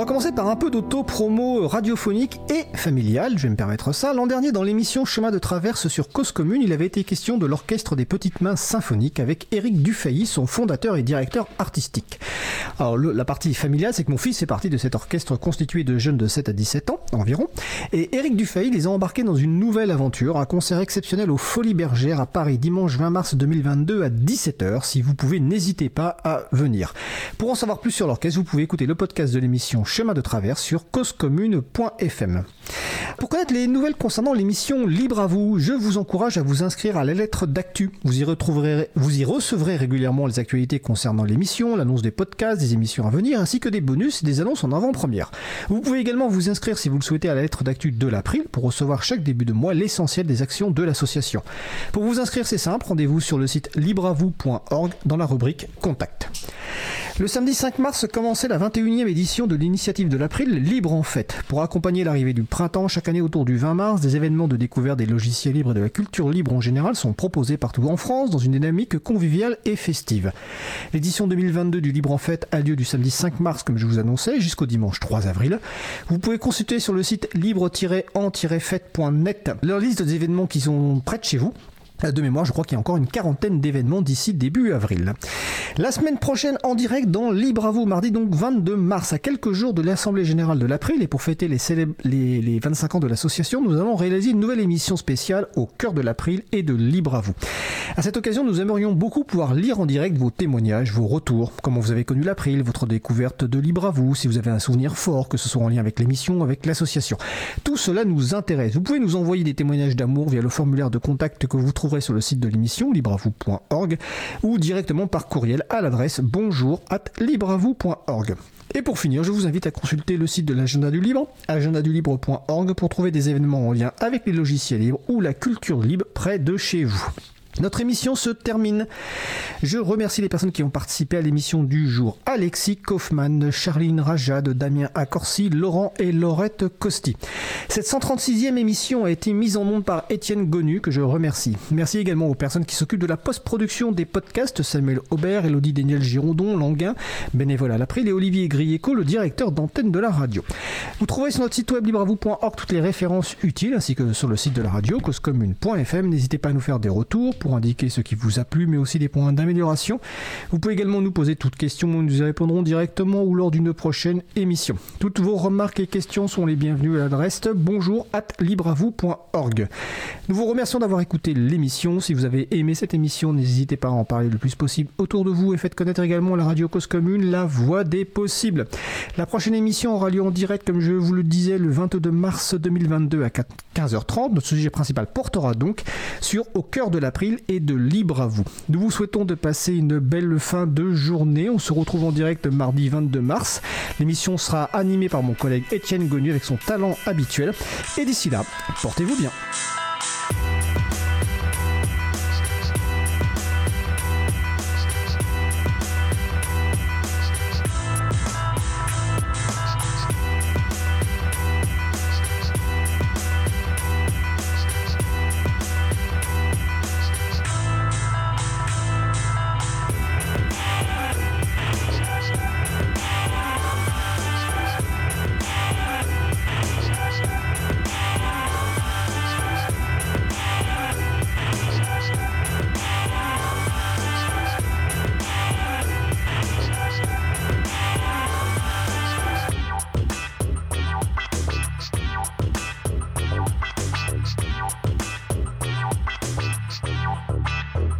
On va commencer par un peu d'auto-promo radiophonique et familiale, je vais me permettre ça. L'an dernier, dans l'émission Chemin de traverse sur Cause Commune, il avait été question de l'Orchestre des Petites Mains Symphoniques avec Éric Dufay, son fondateur et directeur artistique. Alors, la partie familiale, c'est que mon fils est parti de cet orchestre constitué de jeunes de 7 à 17 ans environ. Et Éric Dufay les a embarqués dans une nouvelle aventure, un concert exceptionnel aux Folies Bergères à Paris dimanche 20 mars 2022 à 17h. Si vous pouvez, n'hésitez pas à venir. Pour en savoir plus sur l'orchestre, vous pouvez écouter le podcast de l'émission chemin de traverse sur causecommune.fm. Pour connaître les nouvelles concernant l'émission Libre à vous, je vous encourage à vous inscrire à la lettre d'actu. Vous y retrouverez, vous y recevrez régulièrement les actualités concernant l'émission, l'annonce des podcasts, des émissions à venir, ainsi que des bonus et des annonces en avant-première. Vous pouvez également vous inscrire si vous le souhaitez à la lettre d'actu de l'April pour recevoir chaque début de mois l'essentiel des actions de l'association. Pour vous inscrire, c'est simple, rendez-vous sur le site libreavou.org dans la rubrique Contact. Le samedi 5 mars commençait la 21e édition de l'initiative de l'April Libre en Fête. Pour accompagner l'arrivée du printemps, chaque année autour du 20 mars, des événements de découverte des logiciels libres et de la culture libre en général sont proposés partout en France dans une dynamique conviviale et festive. L'édition 2022 du Libre en Fête a lieu du samedi 5 mars, comme je vous annonçais, jusqu'au dimanche 3 avril. Vous pouvez consulter sur le site libre-en-fête.net leur liste des événements qui sont près de chez vous de mémoire, je crois qu'il y a encore une quarantaine d'événements d'ici début avril. La semaine prochaine, en direct dans Libre à vous, mardi donc 22 mars, à quelques jours de l'Assemblée Générale de l'April, et pour fêter les, les, les 25 ans de l'association, nous allons réaliser une nouvelle émission spéciale au cœur de l'April et de Libre à vous. À cette occasion, nous aimerions beaucoup pouvoir lire en direct vos témoignages, vos retours, comment vous avez connu l'April, votre découverte de Libre à vous, si vous avez un souvenir fort, que ce soit en lien avec l'émission, avec l'association. Tout cela nous intéresse. Vous pouvez nous envoyer des témoignages d'amour via le formulaire de contact que vous trouverez sur le site de l'émission libreavou.org ou directement par courriel à l'adresse bonjour at libreavou.org. Et pour finir, je vous invite à consulter le site de l'agenda du libre, agendadulibre.org, pour trouver des événements en lien avec les logiciels libres ou la culture libre près de chez vous. Notre émission se termine. Je remercie les personnes qui ont participé à l'émission du jour. Alexis Kaufmann, Charline Rajad, Damien Accorsi, Laurent et Laurette Costi. Cette 136e émission a été mise en onde par Étienne Gonu, que je remercie. Merci également aux personnes qui s'occupent de la post-production des podcasts, Samuel Aubert, Elodie Daniel Girondon, Languin, bénévole à l'April et Olivier Grieco, le directeur d'antenne de la radio. Vous trouverez sur notre site web libravou.org toutes les références utiles, ainsi que sur le site de la radio, causecommune.fm. N'hésitez pas à nous faire des retours pour indiquer ce qui vous a plu, mais aussi des points d'amélioration. Vous pouvez également nous poser toutes questions, nous y répondrons directement ou lors d'une prochaine émission. Toutes vos remarques et questions sont les bienvenues à l'adresse bonjour at libreavou.org. Nous vous remercions d'avoir écouté l'émission. Si vous avez aimé cette émission, n'hésitez pas à en parler le plus possible autour de vous et faites connaître également la radio Cause Commune, la voix des possibles. La prochaine émission aura lieu en direct, comme je vous le disais, le 22 mars 2022 à 15h30. Notre sujet principal portera donc sur Au cœur de et de Libre à vous. Nous vous souhaitons de passer une belle fin de journée. On se retrouve en direct mardi 22 mars. L'émission sera animée par mon collègue Étienne Gonu avec son talent habituel. Et d'ici là, portez-vous bien. you